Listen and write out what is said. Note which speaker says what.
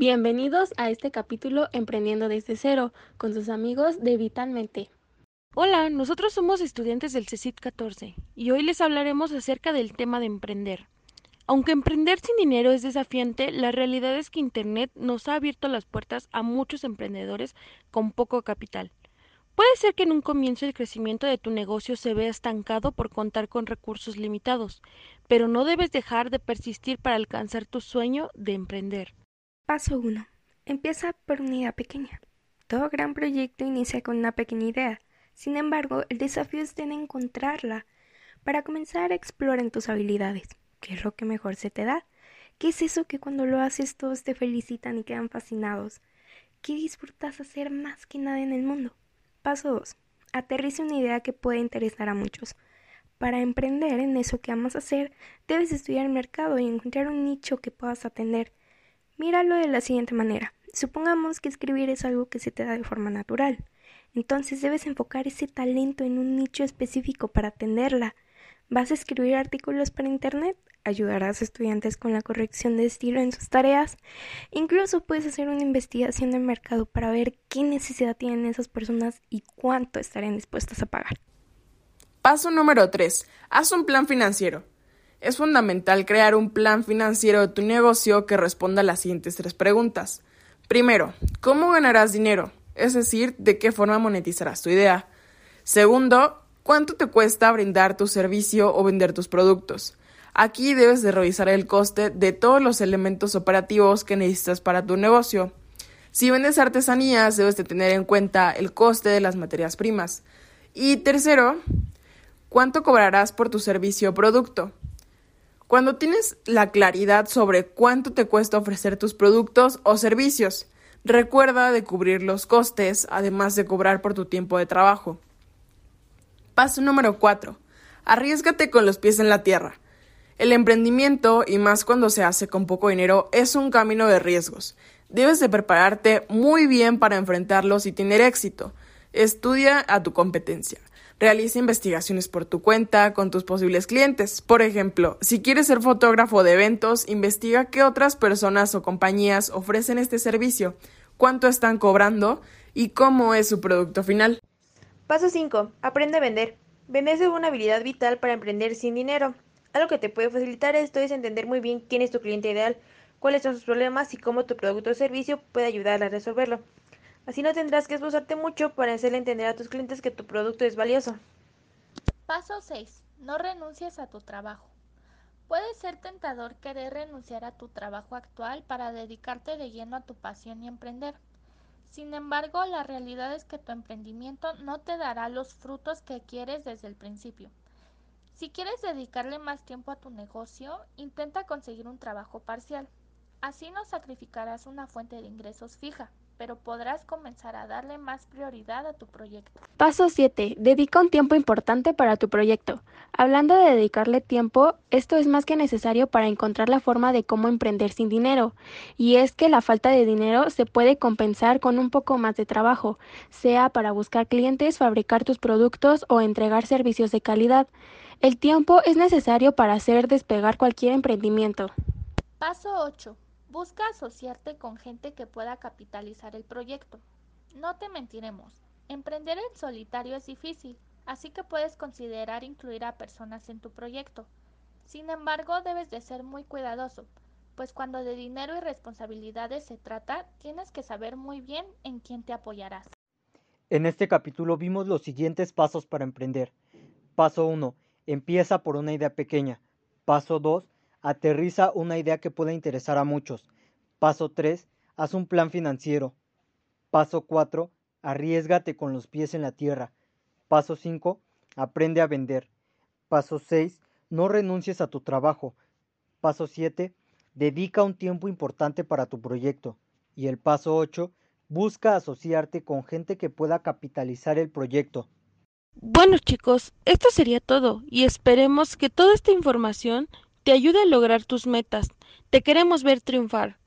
Speaker 1: Bienvenidos a este capítulo Emprendiendo desde cero con sus amigos de Vitalmente.
Speaker 2: Hola, nosotros somos estudiantes del CECIT 14 y hoy les hablaremos acerca del tema de emprender. Aunque emprender sin dinero es desafiante, la realidad es que Internet nos ha abierto las puertas a muchos emprendedores con poco capital. Puede ser que en un comienzo el crecimiento de tu negocio se vea estancado por contar con recursos limitados, pero no debes dejar de persistir para alcanzar tu sueño de emprender.
Speaker 3: Paso 1. Empieza por una idea pequeña. Todo gran proyecto inicia con una pequeña idea. Sin embargo, el desafío es en encontrarla para comenzar a explorar en tus habilidades. ¿Qué es lo que mejor se te da? ¿Qué es eso que cuando lo haces todos te felicitan y quedan fascinados? ¿Qué disfrutas hacer más que nada en el mundo? Paso 2. Aterrice una idea que puede interesar a muchos. Para emprender en eso que amas hacer, debes estudiar el mercado y encontrar un nicho que puedas atender. Míralo de la siguiente manera. Supongamos que escribir es algo que se te da de forma natural. Entonces debes enfocar ese talento en un nicho específico para atenderla. ¿Vas a escribir artículos para Internet? ayudarás a estudiantes con la corrección de estilo en sus tareas. Incluso puedes hacer una investigación del mercado para ver qué necesidad tienen esas personas y cuánto estarían dispuestas a pagar.
Speaker 4: Paso número 3. Haz un plan financiero. Es fundamental crear un plan financiero de tu negocio que responda a las siguientes tres preguntas. Primero, ¿cómo ganarás dinero? Es decir, ¿de qué forma monetizarás tu idea? Segundo, ¿cuánto te cuesta brindar tu servicio o vender tus productos? Aquí debes de revisar el coste de todos los elementos operativos que necesitas para tu negocio. Si vendes artesanías, debes de tener en cuenta el coste de las materias primas. Y tercero, ¿cuánto cobrarás por tu servicio o producto? Cuando tienes la claridad sobre cuánto te cuesta ofrecer tus productos o servicios, recuerda de cubrir los costes, además de cobrar por tu tiempo de trabajo. Paso número 4. Arriesgate con los pies en la tierra. El emprendimiento, y más cuando se hace con poco dinero, es un camino de riesgos. Debes de prepararte muy bien para enfrentarlos y tener éxito. Estudia a tu competencia. Realiza investigaciones por tu cuenta con tus posibles clientes. Por ejemplo, si quieres ser fotógrafo de eventos, investiga qué otras personas o compañías ofrecen este servicio, cuánto están cobrando y cómo es su producto final.
Speaker 5: Paso 5. Aprende a vender. Vender es una habilidad vital para emprender sin dinero. Algo que te puede facilitar esto es entender muy bien quién es tu cliente ideal, cuáles son sus problemas y cómo tu producto o servicio puede ayudar a resolverlo. Así no tendrás que esforzarte mucho para hacerle entender a tus clientes que tu producto es valioso.
Speaker 6: Paso 6. No renuncies a tu trabajo. Puede ser tentador querer renunciar a tu trabajo actual para dedicarte de lleno a tu pasión y emprender. Sin embargo, la realidad es que tu emprendimiento no te dará los frutos que quieres desde el principio. Si quieres dedicarle más tiempo a tu negocio, intenta conseguir un trabajo parcial. Así no sacrificarás una fuente de ingresos fija, pero podrás comenzar a darle más prioridad a tu proyecto.
Speaker 1: Paso 7. Dedica un tiempo importante para tu proyecto. Hablando de dedicarle tiempo, esto es más que necesario para encontrar la forma de cómo emprender sin dinero. Y es que la falta de dinero se puede compensar con un poco más de trabajo, sea para buscar clientes, fabricar tus productos o entregar servicios de calidad. El tiempo es necesario para hacer despegar cualquier emprendimiento.
Speaker 6: Paso 8. Busca asociarte con gente que pueda capitalizar el proyecto. No te mentiremos, emprender en solitario es difícil, así que puedes considerar incluir a personas en tu proyecto. Sin embargo, debes de ser muy cuidadoso, pues cuando de dinero y responsabilidades se trata, tienes que saber muy bien en quién te apoyarás.
Speaker 7: En este capítulo vimos los siguientes pasos para emprender. Paso 1 Empieza por una idea pequeña. Paso 2. Aterriza una idea que pueda interesar a muchos. Paso 3. Haz un plan financiero. Paso 4. Arriesgate con los pies en la tierra. Paso 5. Aprende a vender. Paso 6. No renuncies a tu trabajo. Paso 7. Dedica un tiempo importante para tu proyecto. Y el paso 8. Busca asociarte con gente que pueda capitalizar el proyecto.
Speaker 2: Bueno chicos, esto sería todo y esperemos que toda esta información te ayude a lograr tus metas. Te queremos ver triunfar.